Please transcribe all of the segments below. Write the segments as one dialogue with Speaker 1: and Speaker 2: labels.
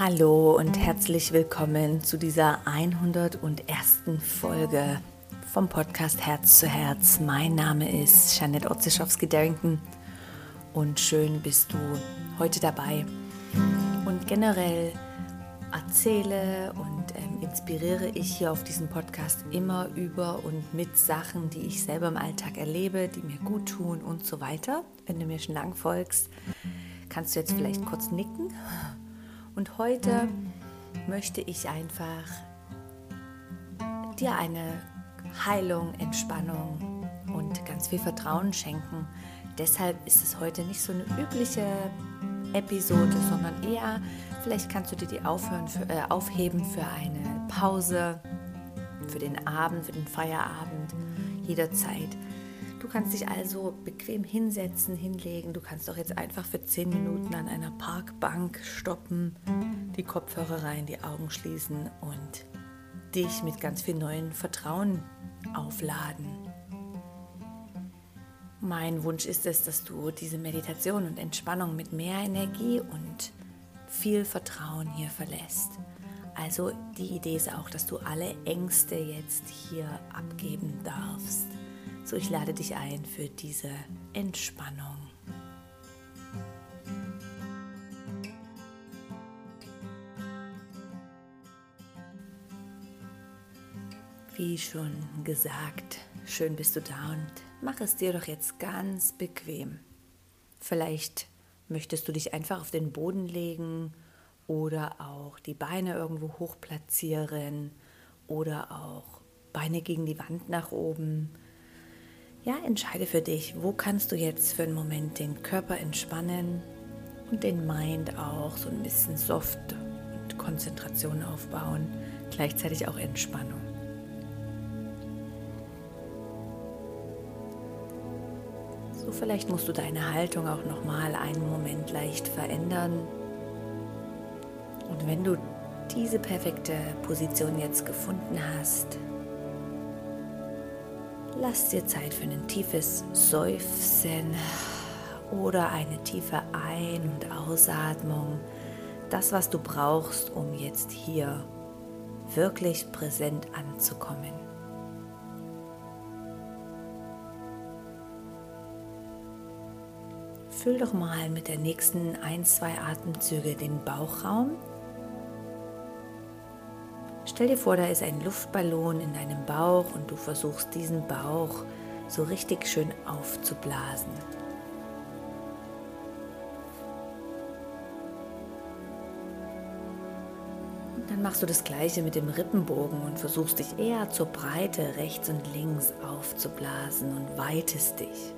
Speaker 1: Hallo und herzlich willkommen zu dieser 101. Folge vom Podcast Herz zu Herz. Mein Name ist Janet Otzischowski-Darrington und schön bist du heute dabei. Und generell erzähle und ähm, inspiriere ich hier auf diesem Podcast immer über und mit Sachen, die ich selber im Alltag erlebe, die mir gut tun und so weiter. Wenn du mir schon lang folgst, kannst du jetzt vielleicht kurz nicken und heute möchte ich einfach dir eine Heilung, Entspannung und ganz viel Vertrauen schenken. Deshalb ist es heute nicht so eine übliche Episode, sondern eher, vielleicht kannst du dir die aufhören für, äh, aufheben für eine Pause, für den Abend, für den Feierabend, jederzeit. Du kannst dich also bequem hinsetzen, hinlegen. Du kannst auch jetzt einfach für 10 Minuten an einer Parkbank stoppen, die Kopfhörer rein, die Augen schließen und dich mit ganz viel neuen Vertrauen aufladen. Mein Wunsch ist es, dass du diese Meditation und Entspannung mit mehr Energie und viel Vertrauen hier verlässt. Also die Idee ist auch, dass du alle Ängste jetzt hier abgeben darfst. So, ich lade dich ein für diese Entspannung. Wie schon gesagt, schön bist du da und mach es dir doch jetzt ganz bequem. Vielleicht möchtest du dich einfach auf den Boden legen oder auch die Beine irgendwo hoch platzieren oder auch Beine gegen die Wand nach oben ja, entscheide für dich, wo kannst du jetzt für einen Moment den Körper entspannen und den Mind auch so ein bisschen soft und Konzentration aufbauen, gleichzeitig auch Entspannung. So vielleicht musst du deine Haltung auch noch mal einen Moment leicht verändern. Und wenn du diese perfekte Position jetzt gefunden hast, Lass dir Zeit für ein tiefes Seufzen oder eine tiefe Ein- und Ausatmung. Das, was du brauchst, um jetzt hier wirklich präsent anzukommen. Füll doch mal mit der nächsten ein, zwei Atemzüge den Bauchraum Stell dir vor, da ist ein Luftballon in deinem Bauch und du versuchst diesen Bauch so richtig schön aufzublasen. Und dann machst du das gleiche mit dem Rippenbogen und versuchst dich eher zur Breite rechts und links aufzublasen und weitest dich.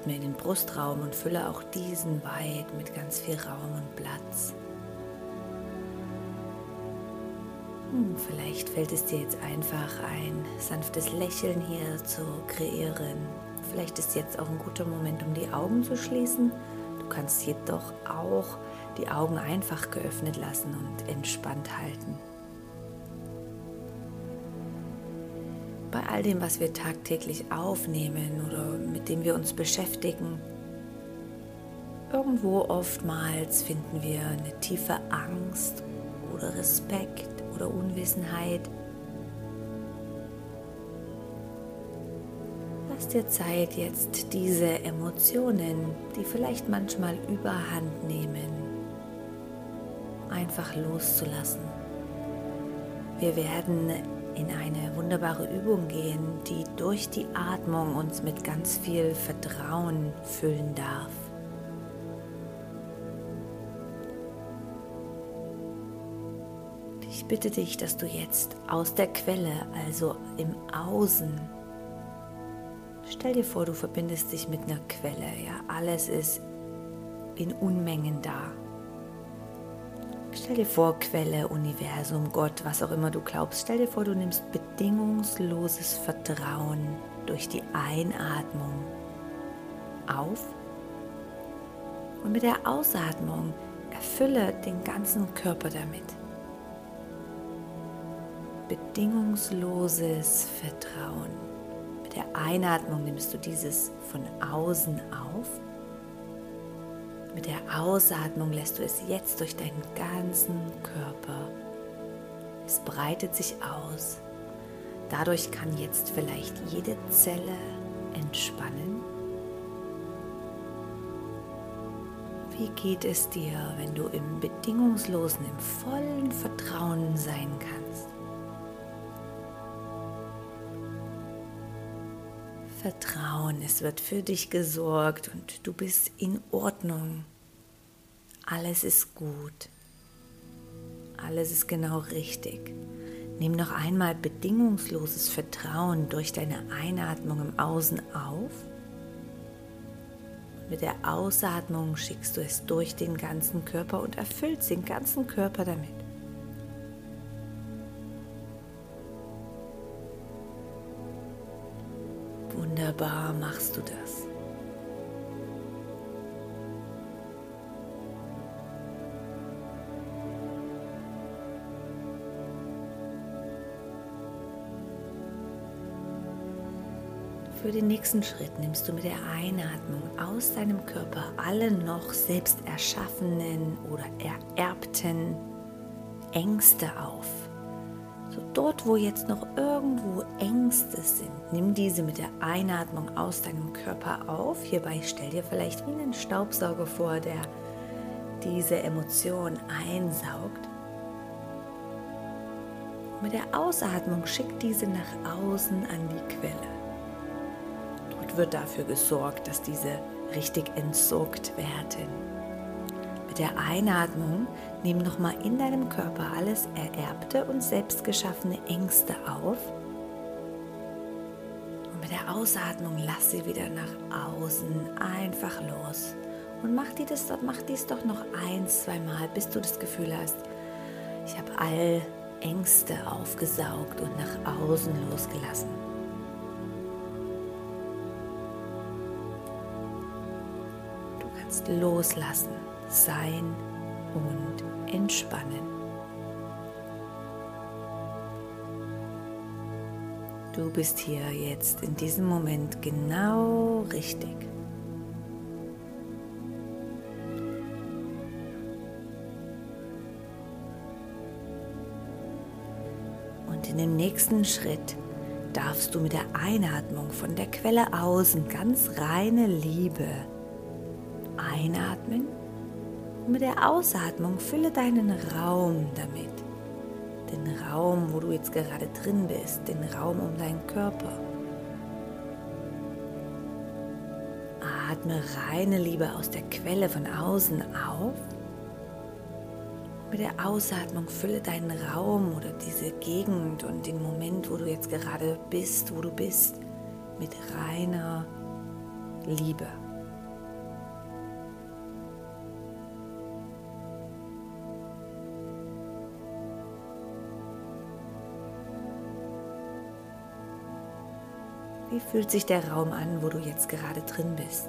Speaker 1: Atme in den Brustraum und fülle auch diesen weit mit ganz viel Raum und Platz. Hm, vielleicht fällt es dir jetzt einfach ein sanftes Lächeln hier zu kreieren. Vielleicht ist jetzt auch ein guter Moment, um die Augen zu schließen. Du kannst jedoch auch die Augen einfach geöffnet lassen und entspannt halten. Bei all dem, was wir tagtäglich aufnehmen oder mit dem wir uns beschäftigen, irgendwo oftmals finden wir eine tiefe Angst oder Respekt oder Unwissenheit. Lass dir Zeit, jetzt diese Emotionen, die vielleicht manchmal überhand nehmen, einfach loszulassen. Wir werden in eine wunderbare Übung gehen, die durch die Atmung uns mit ganz viel Vertrauen füllen darf. Ich bitte dich, dass du jetzt aus der Quelle, also im Außen, stell dir vor, du verbindest dich mit einer Quelle. Ja, alles ist in Unmengen da. Stell dir vor, Quelle, Universum, Gott, was auch immer du glaubst, stell dir vor, du nimmst bedingungsloses Vertrauen durch die Einatmung auf und mit der Ausatmung erfülle den ganzen Körper damit. Bedingungsloses Vertrauen. Mit der Einatmung nimmst du dieses von außen auf. Mit der Ausatmung lässt du es jetzt durch deinen ganzen Körper. Es breitet sich aus. Dadurch kann jetzt vielleicht jede Zelle entspannen. Wie geht es dir, wenn du im bedingungslosen, im vollen Vertrauen sein kannst? Vertrauen, es wird für dich gesorgt und du bist in Ordnung. Alles ist gut. Alles ist genau richtig. Nimm noch einmal bedingungsloses Vertrauen durch deine Einatmung im Außen auf. Mit der Ausatmung schickst du es durch den ganzen Körper und erfüllst den ganzen Körper damit. Wunderbar machst du das. Für den nächsten Schritt nimmst du mit der Einatmung aus deinem Körper alle noch selbst erschaffenen oder ererbten Ängste auf. So dort, wo jetzt noch irgendwo Ängste sind, nimm diese mit der Einatmung aus deinem Körper auf. Hierbei stell dir vielleicht wie einen Staubsauger vor, der diese Emotion einsaugt. Mit der Ausatmung schick diese nach außen an die Quelle. Dort wird dafür gesorgt, dass diese richtig entsorgt werden. Der Einatmung nimm nochmal in deinem Körper alles ererbte und selbstgeschaffene Ängste auf. Und mit der Ausatmung lass sie wieder nach außen einfach los. Und mach, die das, mach dies doch noch ein, zwei Mal, bis du das Gefühl hast, ich habe all Ängste aufgesaugt und nach außen losgelassen. Du kannst loslassen sein und entspannen. Du bist hier jetzt in diesem Moment genau richtig. Und in dem nächsten Schritt darfst du mit der Einatmung von der Quelle außen ganz reine Liebe einatmen und mit der Ausatmung fülle deinen Raum damit. Den Raum, wo du jetzt gerade drin bist, den Raum um deinen Körper. Atme reine Liebe aus der Quelle von außen auf. Mit der Ausatmung fülle deinen Raum oder diese Gegend und den Moment, wo du jetzt gerade bist, wo du bist, mit reiner Liebe. Fühlt sich der Raum an, wo du jetzt gerade drin bist?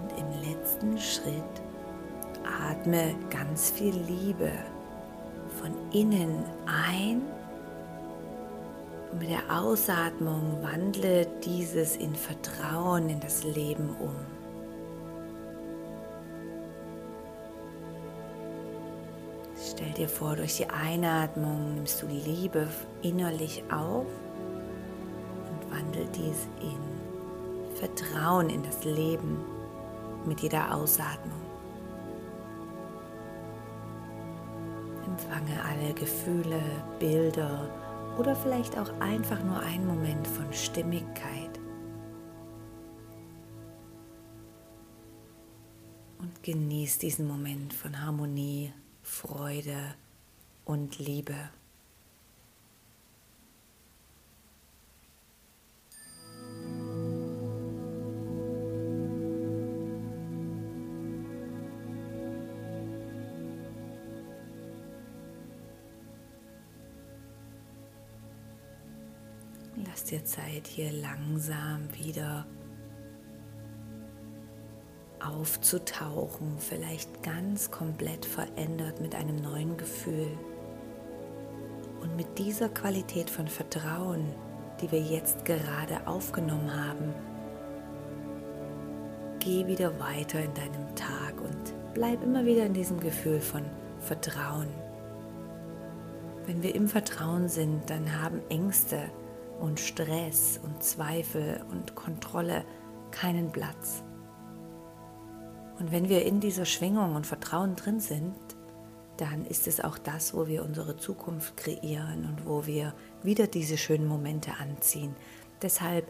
Speaker 1: Und im letzten Schritt atme ganz viel Liebe von innen ein und mit der Ausatmung wandle dieses in Vertrauen in das Leben um. Stell dir vor, durch die Einatmung nimmst du Liebe innerlich auf und wandel dies in Vertrauen in das Leben mit jeder Ausatmung. Empfange alle Gefühle, Bilder oder vielleicht auch einfach nur einen Moment von Stimmigkeit. Und genieß diesen Moment von Harmonie Freude und Liebe. Lass dir Zeit, hier langsam wieder aufzutauchen, vielleicht ganz komplett verändert mit einem neuen Gefühl. Und mit dieser Qualität von Vertrauen, die wir jetzt gerade aufgenommen haben, geh wieder weiter in deinem Tag und bleib immer wieder in diesem Gefühl von Vertrauen. Wenn wir im Vertrauen sind, dann haben Ängste und Stress und Zweifel und Kontrolle keinen Platz. Und wenn wir in dieser Schwingung und Vertrauen drin sind, dann ist es auch das, wo wir unsere Zukunft kreieren und wo wir wieder diese schönen Momente anziehen. Deshalb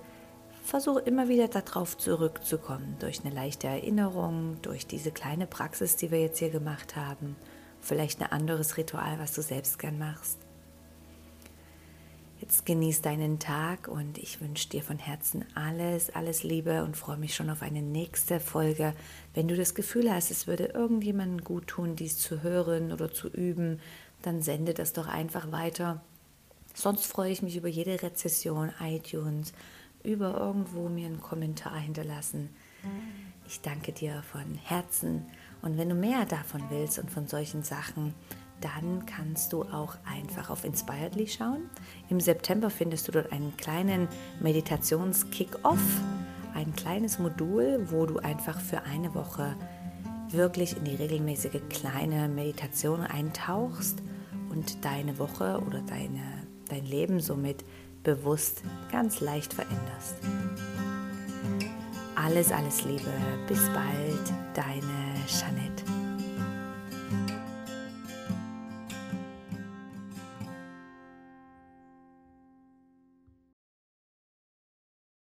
Speaker 1: versuche immer wieder darauf zurückzukommen, durch eine leichte Erinnerung, durch diese kleine Praxis, die wir jetzt hier gemacht haben, vielleicht ein anderes Ritual, was du selbst gern machst. Jetzt genieß deinen Tag und ich wünsche dir von Herzen alles, alles Liebe und freue mich schon auf eine nächste Folge. Wenn du das Gefühl hast, es würde irgendjemandem gut tun, dies zu hören oder zu üben, dann sende das doch einfach weiter. Sonst freue ich mich über jede Rezession, iTunes, über irgendwo mir einen Kommentar hinterlassen. Ich danke dir von Herzen und wenn du mehr davon willst und von solchen Sachen, dann kannst du auch einfach auf Inspiredly schauen. Im September findest du dort einen kleinen Meditations-Kick-Off, ein kleines Modul, wo du einfach für eine Woche wirklich in die regelmäßige kleine Meditation eintauchst und deine Woche oder deine, dein Leben somit bewusst ganz leicht veränderst. Alles, alles Liebe. Bis bald, deine Jeanette.